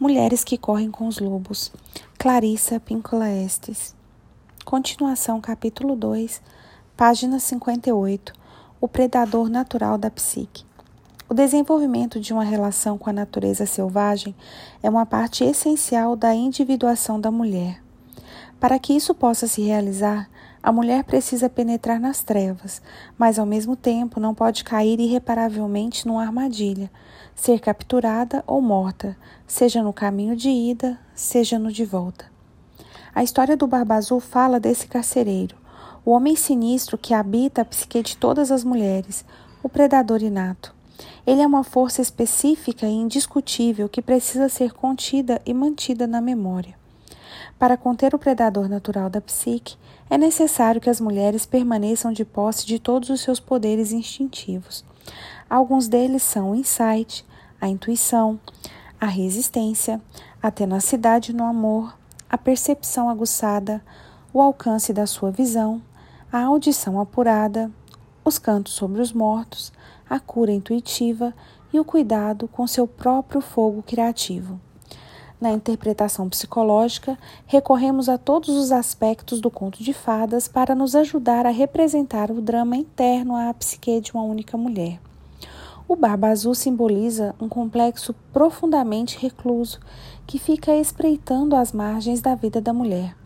Mulheres que correm com os lobos. Clarissa Píncola Estes. Continuação, capítulo 2, página 58. O predador natural da psique. O desenvolvimento de uma relação com a natureza selvagem é uma parte essencial da individuação da mulher. Para que isso possa se realizar, a mulher precisa penetrar nas trevas, mas ao mesmo tempo não pode cair irreparavelmente numa armadilha, ser capturada ou morta, seja no caminho de ida, seja no de volta. A história do Barba Azul fala desse carcereiro, o homem sinistro que habita a psique de todas as mulheres, o predador inato. Ele é uma força específica e indiscutível que precisa ser contida e mantida na memória. Para conter o predador natural da psique, é necessário que as mulheres permaneçam de posse de todos os seus poderes instintivos. Alguns deles são o insight, a intuição, a resistência, a tenacidade no amor, a percepção aguçada, o alcance da sua visão, a audição apurada, os cantos sobre os mortos, a cura intuitiva e o cuidado com seu próprio fogo criativo. Na interpretação psicológica, recorremos a todos os aspectos do conto de fadas para nos ajudar a representar o drama interno à psique de uma única mulher. O Barba Azul simboliza um complexo profundamente recluso que fica espreitando as margens da vida da mulher,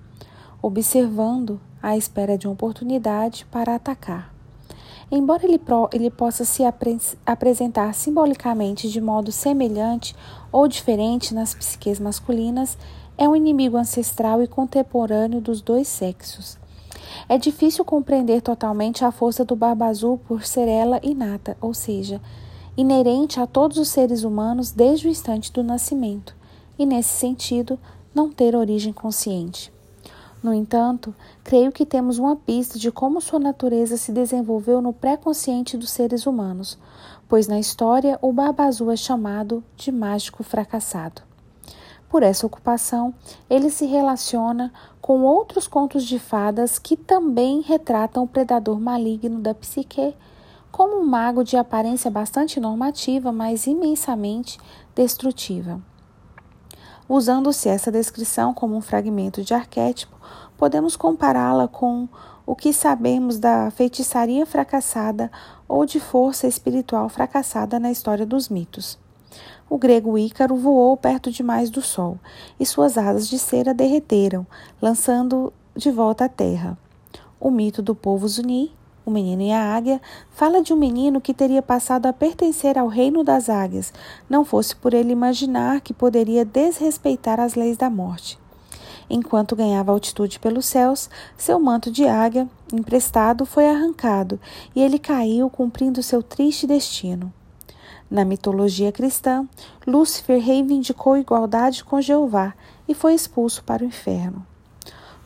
observando à espera de uma oportunidade para atacar. Embora ele, pro, ele possa se apre, apresentar simbolicamente de modo semelhante ou diferente nas psiques masculinas, é um inimigo ancestral e contemporâneo dos dois sexos. É difícil compreender totalmente a força do Barba Azul por ser ela inata, ou seja, inerente a todos os seres humanos desde o instante do nascimento, e nesse sentido, não ter origem consciente. No entanto, creio que temos uma pista de como sua natureza se desenvolveu no pré-consciente dos seres humanos, pois na história o Barba Azul é chamado de mágico fracassado. Por essa ocupação, ele se relaciona com outros contos de fadas que também retratam o predador maligno da psique como um mago de aparência bastante normativa, mas imensamente destrutiva. Usando-se essa descrição como um fragmento de arquétipo, podemos compará-la com o que sabemos da feitiçaria fracassada ou de força espiritual fracassada na história dos mitos. O grego Ícaro voou perto demais do sol e suas asas de cera derreteram, lançando de volta à terra. O mito do povo Zuni o Menino e a Águia fala de um menino que teria passado a pertencer ao reino das águias, não fosse por ele imaginar que poderia desrespeitar as leis da morte. Enquanto ganhava altitude pelos céus, seu manto de águia, emprestado, foi arrancado e ele caiu cumprindo seu triste destino. Na mitologia cristã, Lúcifer reivindicou igualdade com Jeová e foi expulso para o inferno.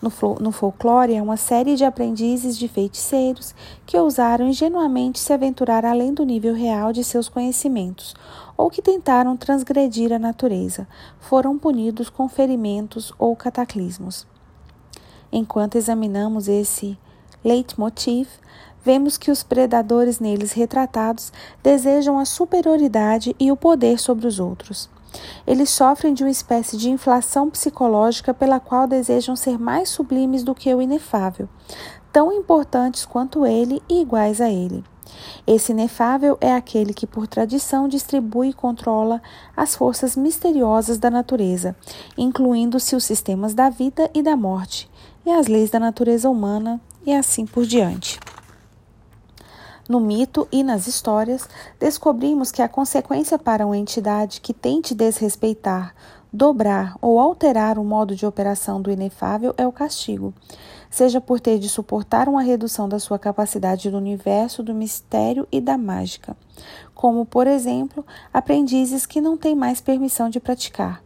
No, no folclore, é uma série de aprendizes de feiticeiros que ousaram ingenuamente se aventurar além do nível real de seus conhecimentos, ou que tentaram transgredir a natureza, foram punidos com ferimentos ou cataclismos. Enquanto examinamos esse leitmotiv, vemos que os predadores neles retratados desejam a superioridade e o poder sobre os outros. Eles sofrem de uma espécie de inflação psicológica pela qual desejam ser mais sublimes do que o inefável, tão importantes quanto ele e iguais a ele. Esse inefável é aquele que, por tradição, distribui e controla as forças misteriosas da natureza, incluindo-se os sistemas da vida e da morte, e as leis da natureza humana, e assim por diante. No mito e nas histórias, descobrimos que a consequência para uma entidade que tente desrespeitar, dobrar ou alterar o modo de operação do inefável é o castigo, seja por ter de suportar uma redução da sua capacidade do universo, do mistério e da mágica, como, por exemplo, aprendizes que não têm mais permissão de praticar,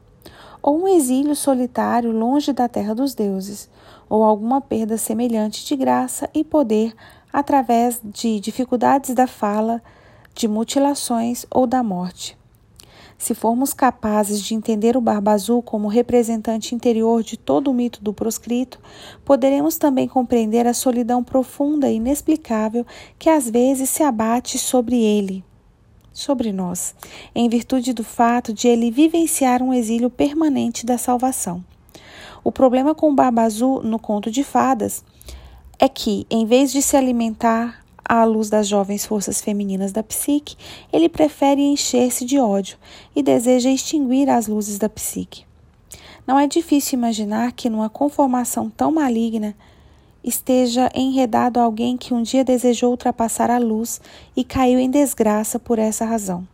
ou um exílio solitário longe da terra dos deuses, ou alguma perda semelhante de graça e poder através de dificuldades da fala, de mutilações ou da morte. Se formos capazes de entender o Barba Azul como representante interior de todo o mito do proscrito, poderemos também compreender a solidão profunda e inexplicável que às vezes se abate sobre ele. sobre nós, em virtude do fato de ele vivenciar um exílio permanente da salvação. O problema com o Barba Azul no conto de fadas é que, em vez de se alimentar à luz das jovens forças femininas da psique, ele prefere encher-se de ódio e deseja extinguir as luzes da psique. Não é difícil imaginar que, numa conformação tão maligna, esteja enredado alguém que um dia desejou ultrapassar a luz e caiu em desgraça por essa razão.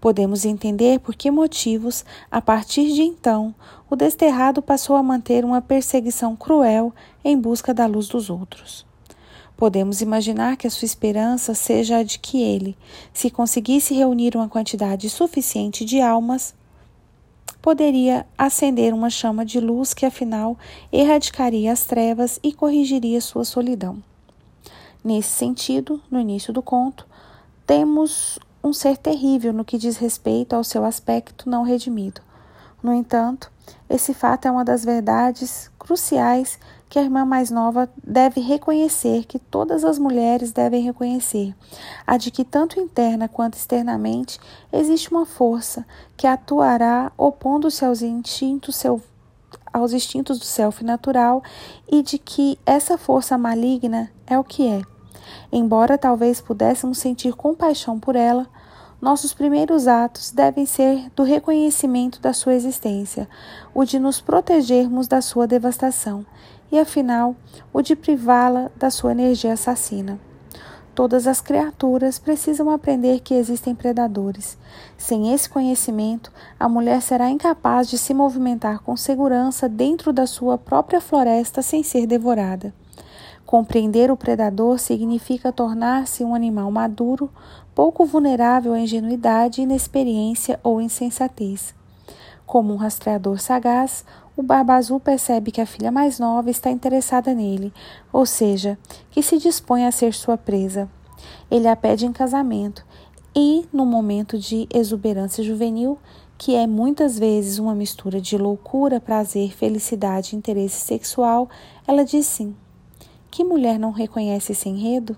Podemos entender por que motivos, a partir de então, o desterrado passou a manter uma perseguição cruel em busca da luz dos outros. Podemos imaginar que a sua esperança seja a de que ele, se conseguisse reunir uma quantidade suficiente de almas, poderia acender uma chama de luz que, afinal, erradicaria as trevas e corrigiria sua solidão. Nesse sentido, no início do conto, temos um ser terrível no que diz respeito ao seu aspecto não redimido. No entanto, esse fato é uma das verdades cruciais que a irmã mais nova deve reconhecer, que todas as mulheres devem reconhecer, a de que tanto interna quanto externamente existe uma força que atuará opondo-se aos instintos, aos instintos do self natural e de que essa força maligna é o que é. Embora talvez pudéssemos sentir compaixão por ela, nossos primeiros atos devem ser do reconhecimento da sua existência, o de nos protegermos da sua devastação e, afinal, o de privá-la da sua energia assassina. Todas as criaturas precisam aprender que existem predadores. Sem esse conhecimento, a mulher será incapaz de se movimentar com segurança dentro da sua própria floresta sem ser devorada. Compreender o predador significa tornar-se um animal maduro, pouco vulnerável à ingenuidade, inexperiência ou insensatez. Como um rastreador sagaz, o Barba Azul percebe que a filha mais nova está interessada nele, ou seja, que se dispõe a ser sua presa. Ele a pede em casamento e, no momento de exuberância juvenil, que é muitas vezes uma mistura de loucura, prazer, felicidade e interesse sexual, ela diz sim. Que mulher não reconhece esse enredo?